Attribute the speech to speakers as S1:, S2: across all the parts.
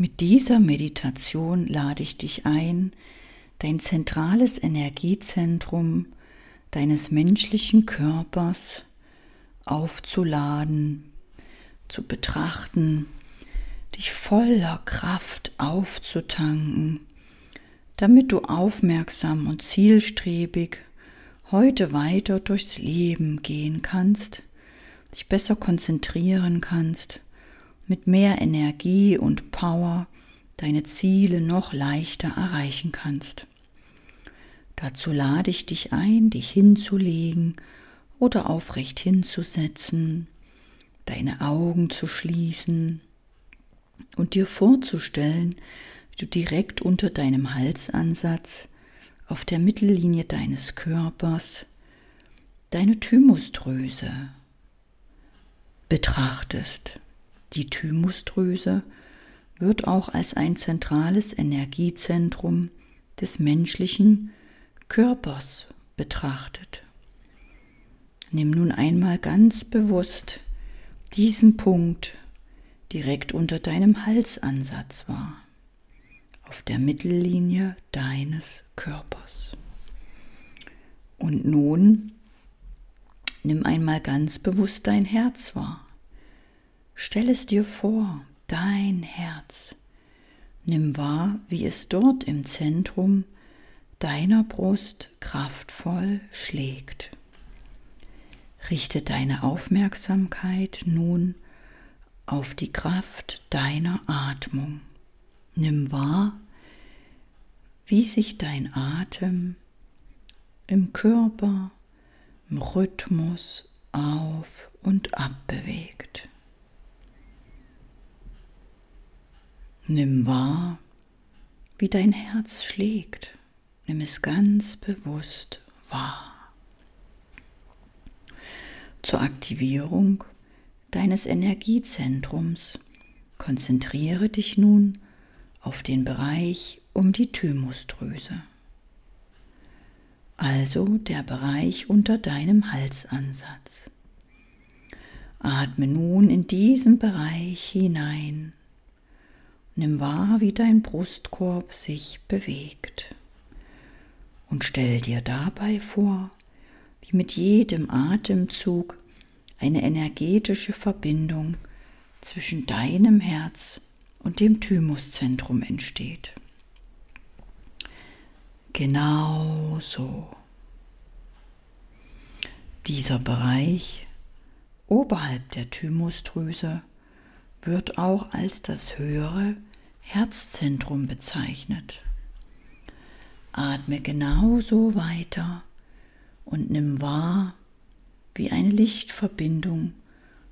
S1: Mit dieser Meditation lade ich dich ein, dein zentrales Energiezentrum deines menschlichen Körpers aufzuladen, zu betrachten, dich voller Kraft aufzutanken, damit du aufmerksam und zielstrebig heute weiter durchs Leben gehen kannst, dich besser konzentrieren kannst mit mehr Energie und Power deine Ziele noch leichter erreichen kannst. Dazu lade ich dich ein, dich hinzulegen oder aufrecht hinzusetzen, deine Augen zu schließen und dir vorzustellen, wie du direkt unter deinem Halsansatz auf der Mittellinie deines Körpers deine Thymusdrüse betrachtest. Die Thymusdrüse wird auch als ein zentrales Energiezentrum des menschlichen Körpers betrachtet. Nimm nun einmal ganz bewusst diesen Punkt direkt unter deinem Halsansatz wahr, auf der Mittellinie deines Körpers. Und nun nimm einmal ganz bewusst dein Herz wahr. Stell es dir vor, dein Herz. Nimm wahr, wie es dort im Zentrum deiner Brust kraftvoll schlägt. Richte deine Aufmerksamkeit nun auf die Kraft deiner Atmung. Nimm wahr, wie sich dein Atem im Körper, im Rhythmus auf und ab bewegt. Nimm wahr, wie dein Herz schlägt. Nimm es ganz bewusst wahr. Zur Aktivierung deines Energiezentrums konzentriere dich nun auf den Bereich um die Thymusdrüse, also der Bereich unter deinem Halsansatz. Atme nun in diesen Bereich hinein Nimm wahr, wie dein Brustkorb sich bewegt. Und stell dir dabei vor, wie mit jedem Atemzug eine energetische Verbindung zwischen deinem Herz und dem Thymuszentrum entsteht. Genau so. Dieser Bereich oberhalb der Thymusdrüse wird auch als das höhere Herzzentrum bezeichnet. Atme genauso weiter und nimm wahr, wie eine Lichtverbindung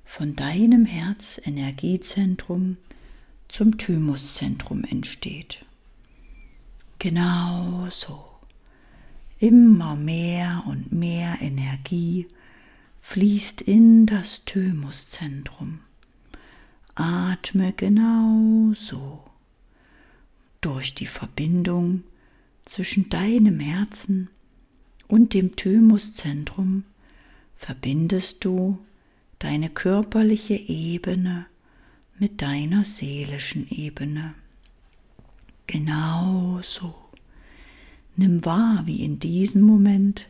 S1: von deinem Herzenergiezentrum zum Thymuszentrum entsteht. Genau so. Immer mehr und mehr Energie fließt in das Thymuszentrum. Atme genau so durch die Verbindung zwischen deinem Herzen und dem Thymuszentrum verbindest du deine körperliche Ebene mit deiner seelischen Ebene. Genau so. Nimm wahr, wie in diesem Moment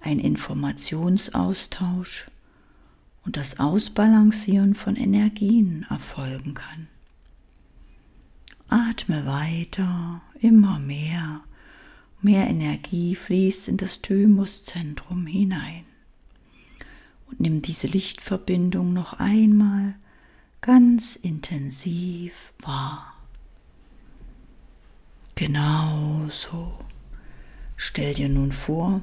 S1: ein Informationsaustausch und das Ausbalancieren von Energien erfolgen kann. Atme weiter, immer mehr. Mehr Energie fließt in das Thymuszentrum hinein. Und nimm diese Lichtverbindung noch einmal ganz intensiv wahr. Genau so. Stell dir nun vor,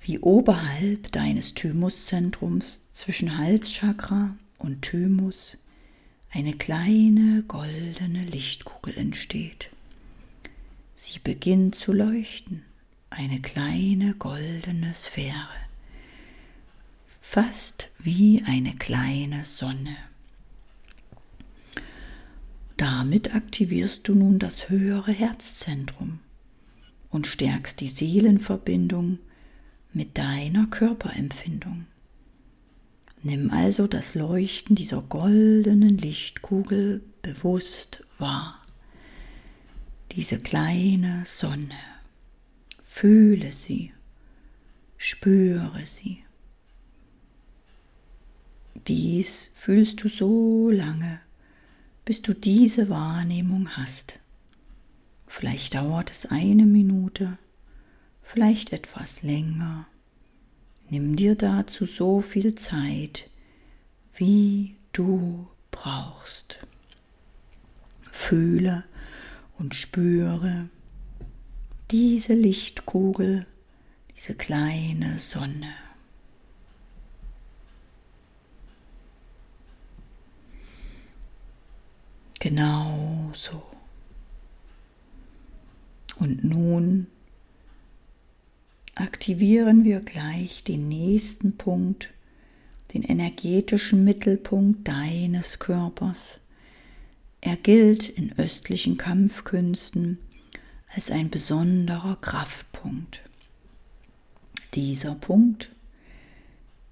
S1: wie oberhalb deines Thymuszentrums zwischen Halschakra und Thymus eine kleine goldene Lichtkugel entsteht. Sie beginnt zu leuchten, eine kleine goldene Sphäre, fast wie eine kleine Sonne. Damit aktivierst du nun das höhere Herzzentrum und stärkst die Seelenverbindung mit deiner Körperempfindung. Nimm also das Leuchten dieser goldenen Lichtkugel bewusst wahr. Diese kleine Sonne. Fühle sie, spüre sie. Dies fühlst du so lange, bis du diese Wahrnehmung hast. Vielleicht dauert es eine Minute, vielleicht etwas länger. Nimm dir dazu so viel Zeit, wie du brauchst. Fühle und spüre diese Lichtkugel, diese kleine Sonne. Genau so. Und nun aktivieren wir gleich den nächsten Punkt, den energetischen Mittelpunkt deines Körpers. Er gilt in östlichen Kampfkünsten als ein besonderer Kraftpunkt. Dieser Punkt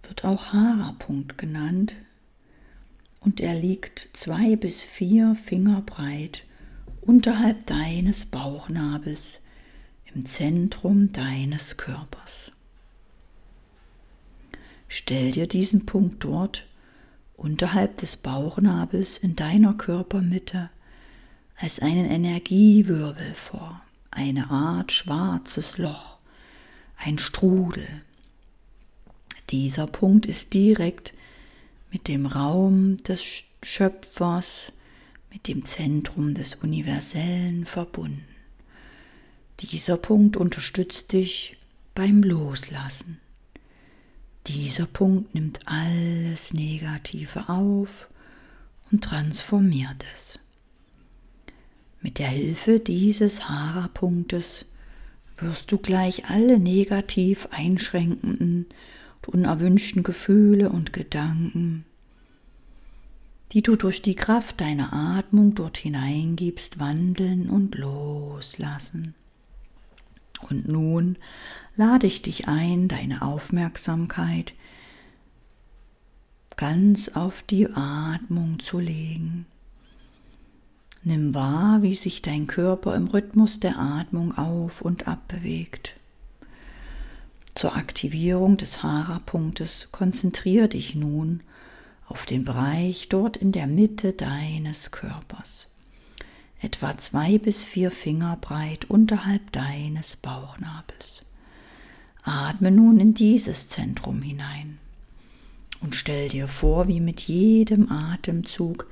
S1: wird auch Hara-Punkt genannt und er liegt zwei bis vier Finger breit unterhalb deines Bauchnabels im Zentrum deines Körpers. Stell dir diesen Punkt dort unterhalb des Bauchnabels in deiner Körpermitte als einen Energiewirbel vor, eine Art schwarzes Loch, ein Strudel. Dieser Punkt ist direkt mit dem Raum des Schöpfers, mit dem Zentrum des Universellen verbunden. Dieser Punkt unterstützt dich beim Loslassen. Dieser Punkt nimmt alles Negative auf und transformiert es. Mit der Hilfe dieses Hara-Punktes wirst du gleich alle negativ einschränkenden und unerwünschten Gefühle und Gedanken, die du durch die Kraft deiner Atmung dort hineingibst, wandeln und loslassen. Und nun lade ich dich ein, deine Aufmerksamkeit ganz auf die Atmung zu legen. Nimm wahr, wie sich dein Körper im Rhythmus der Atmung auf und ab bewegt. Zur Aktivierung des Hara-Punktes konzentriere dich nun auf den Bereich dort in der Mitte deines Körpers etwa zwei bis vier Finger breit unterhalb deines Bauchnabels. Atme nun in dieses Zentrum hinein und stell dir vor, wie mit jedem Atemzug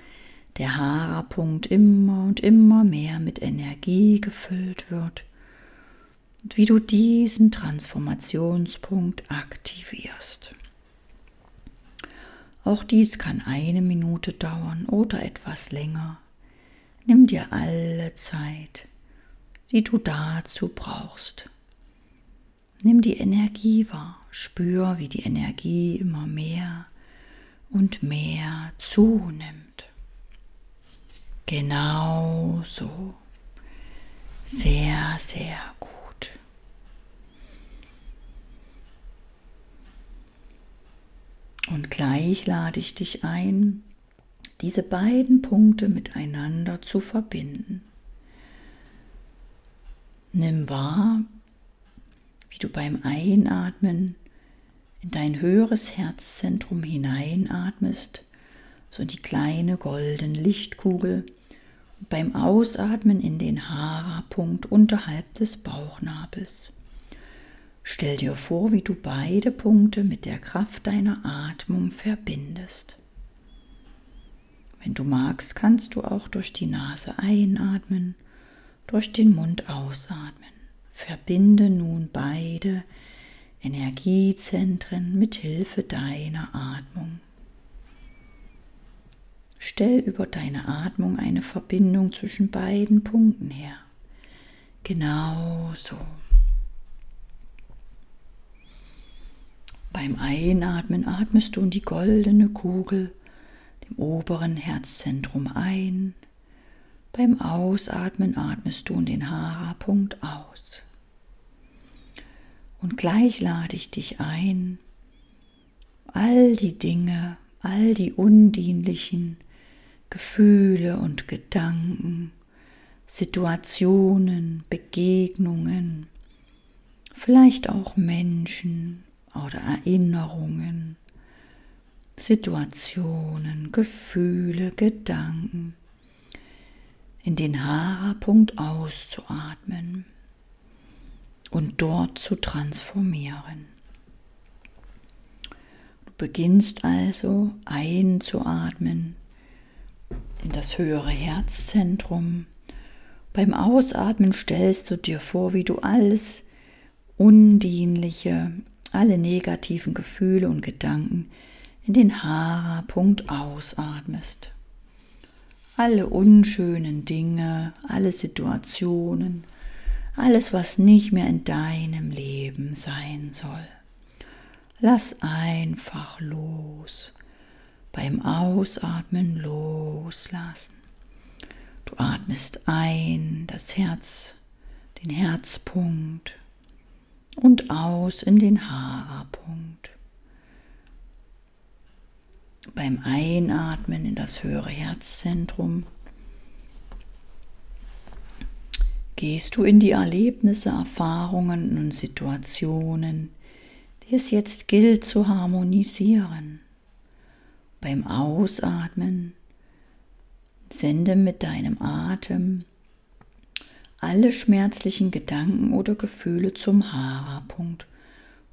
S1: der Hara-Punkt immer und immer mehr mit Energie gefüllt wird und wie du diesen Transformationspunkt aktivierst. Auch dies kann eine Minute dauern oder etwas länger. Nimm dir alle Zeit, die du dazu brauchst. Nimm die Energie wahr, spür, wie die Energie immer mehr und mehr zunimmt. Genau so. Sehr, sehr gut. Und gleich lade ich dich ein, diese beiden Punkte miteinander zu verbinden. Nimm wahr, wie du beim Einatmen in dein höheres Herzzentrum hineinatmest, so in die kleine goldene Lichtkugel, und beim Ausatmen in den Hara-Punkt unterhalb des Bauchnabels. Stell dir vor, wie du beide Punkte mit der Kraft deiner Atmung verbindest. Wenn du magst, kannst du auch durch die Nase einatmen, durch den Mund ausatmen. Verbinde nun beide Energiezentren mit Hilfe deiner Atmung. Stell über deine Atmung eine Verbindung zwischen beiden Punkten her. Genau so. Beim Einatmen atmest du in die goldene Kugel im oberen Herzzentrum ein. Beim Ausatmen atmest du in den Hara-Punkt aus. Und gleich lade ich dich ein, all die Dinge, all die undienlichen, Gefühle und Gedanken, Situationen, Begegnungen, vielleicht auch Menschen oder Erinnerungen, Situationen, Gefühle, Gedanken in den Haarpunkt auszuatmen und dort zu transformieren. Du beginnst also einzuatmen in das höhere Herzzentrum. Beim Ausatmen stellst du dir vor, wie du alles Undienliche, alle negativen Gefühle und Gedanken in den Hara-Punkt ausatmest. Alle unschönen Dinge, alle Situationen, alles, was nicht mehr in deinem Leben sein soll. Lass einfach los. Beim Ausatmen loslassen. Du atmest ein, das Herz, den Herzpunkt und aus in den Hara-Punkt. Beim Einatmen in das höhere Herzzentrum gehst du in die Erlebnisse, Erfahrungen und Situationen, die es jetzt gilt zu harmonisieren. Beim Ausatmen sende mit deinem Atem alle schmerzlichen Gedanken oder Gefühle zum Hara-Punkt,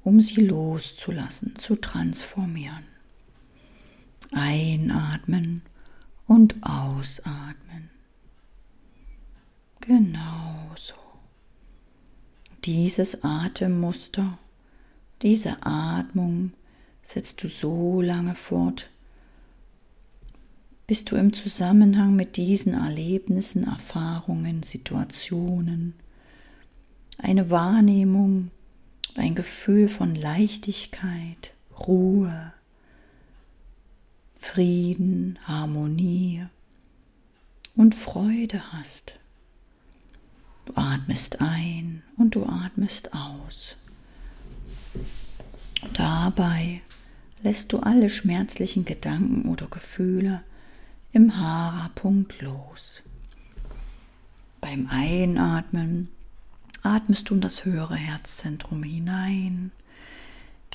S1: um sie loszulassen, zu transformieren. Einatmen und ausatmen. Genau so. Dieses Atemmuster, diese Atmung setzt du so lange fort, bis du im Zusammenhang mit diesen Erlebnissen, Erfahrungen, Situationen eine Wahrnehmung, ein Gefühl von Leichtigkeit, Ruhe, Frieden, Harmonie und Freude hast. Du atmest ein und du atmest aus. Dabei lässt du alle schmerzlichen Gedanken oder Gefühle im Hara-Punkt los. Beim Einatmen atmest du in das höhere Herzzentrum hinein,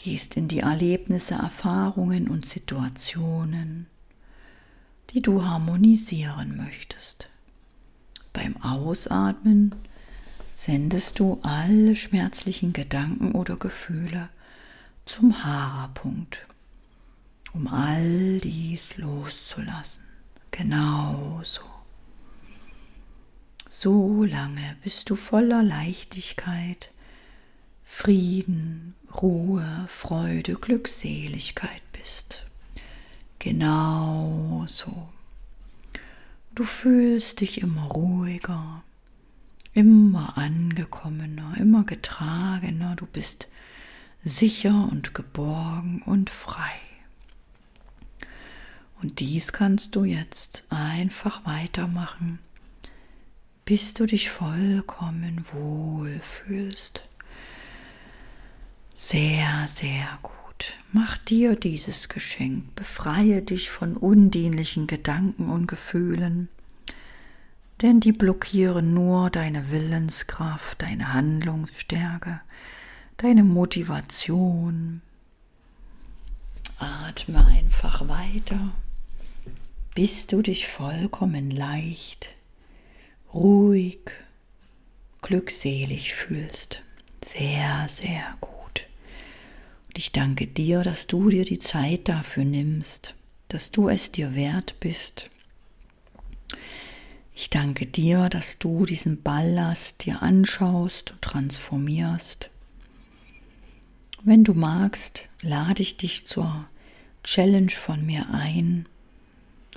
S1: gehst in die Erlebnisse, Erfahrungen und Situationen, die du harmonisieren möchtest. Beim Ausatmen sendest du alle schmerzlichen Gedanken oder Gefühle zum Hara-Punkt, um all dies loszulassen. Genau so. So lange bist du voller Leichtigkeit, Frieden, Ruhe, Freude, Glückseligkeit bist. Genau so. Du fühlst dich immer ruhiger, immer angekommener, immer getragener, du bist sicher und geborgen und frei. Und dies kannst du jetzt einfach weitermachen, bis du dich vollkommen wohl fühlst. Sehr, sehr gut. Mach dir dieses Geschenk, befreie dich von undienlichen Gedanken und Gefühlen, denn die blockieren nur deine Willenskraft, deine Handlungsstärke, deine Motivation. Atme einfach weiter, bis du dich vollkommen leicht, ruhig, glückselig fühlst. Sehr, sehr gut. Ich danke dir, dass du dir die Zeit dafür nimmst, dass du es dir wert bist. Ich danke dir, dass du diesen Ballast dir anschaust und transformierst. Wenn du magst, lade ich dich zur Challenge von mir ein,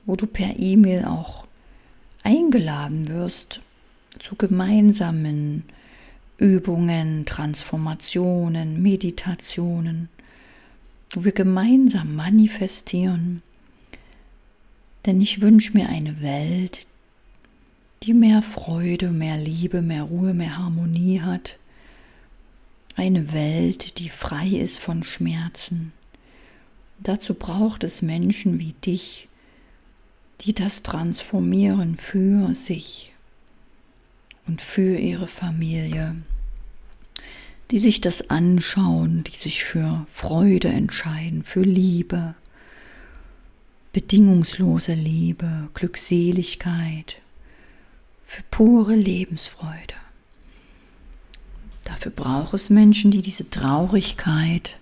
S1: wo du per E-Mail auch eingeladen wirst zu gemeinsamen Übungen, Transformationen, Meditationen, wo wir gemeinsam manifestieren. Denn ich wünsche mir eine Welt, die mehr Freude, mehr Liebe, mehr Ruhe, mehr Harmonie hat. Eine Welt, die frei ist von Schmerzen. dazu braucht es Menschen wie dich, die das transformieren für sich und für ihre Familie, die sich das anschauen, die sich für Freude entscheiden, für Liebe, bedingungslose Liebe, Glückseligkeit, für pure Lebensfreude. Dafür braucht es Menschen, die diese Traurigkeit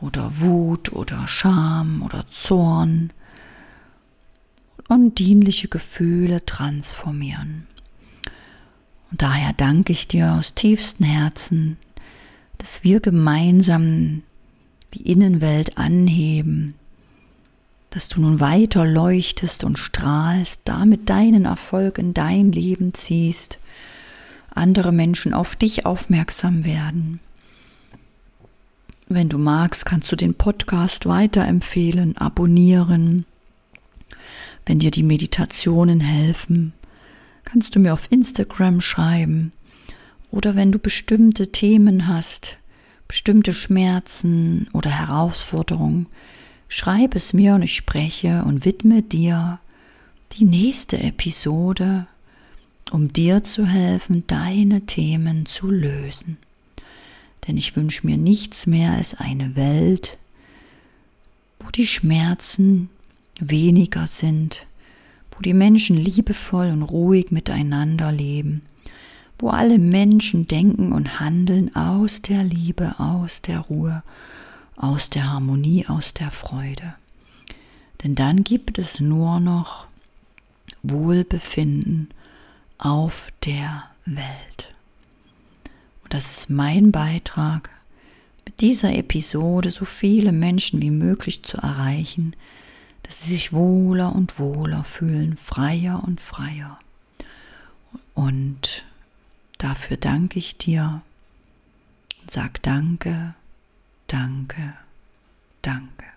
S1: oder Wut oder Scham oder Zorn und dienliche Gefühle transformieren. Und daher danke ich dir aus tiefstem Herzen, dass wir gemeinsam die Innenwelt anheben, dass du nun weiter leuchtest und strahlst, damit deinen Erfolg in dein Leben ziehst, andere Menschen auf dich aufmerksam werden. Wenn du magst, kannst du den Podcast weiterempfehlen, abonnieren. Wenn dir die Meditationen helfen, kannst du mir auf Instagram schreiben. Oder wenn du bestimmte Themen hast, bestimmte Schmerzen oder Herausforderungen, Schreib es mir und ich spreche und widme dir die nächste Episode, um dir zu helfen, deine Themen zu lösen. Denn ich wünsche mir nichts mehr als eine Welt, wo die Schmerzen weniger sind, wo die Menschen liebevoll und ruhig miteinander leben, wo alle Menschen denken und handeln aus der Liebe, aus der Ruhe aus der Harmonie, aus der Freude. Denn dann gibt es nur noch Wohlbefinden auf der Welt. Und das ist mein Beitrag, mit dieser Episode so viele Menschen wie möglich zu erreichen, dass sie sich wohler und wohler fühlen, freier und freier. Und Dafür danke ich dir. und Sag danke, danke, danke.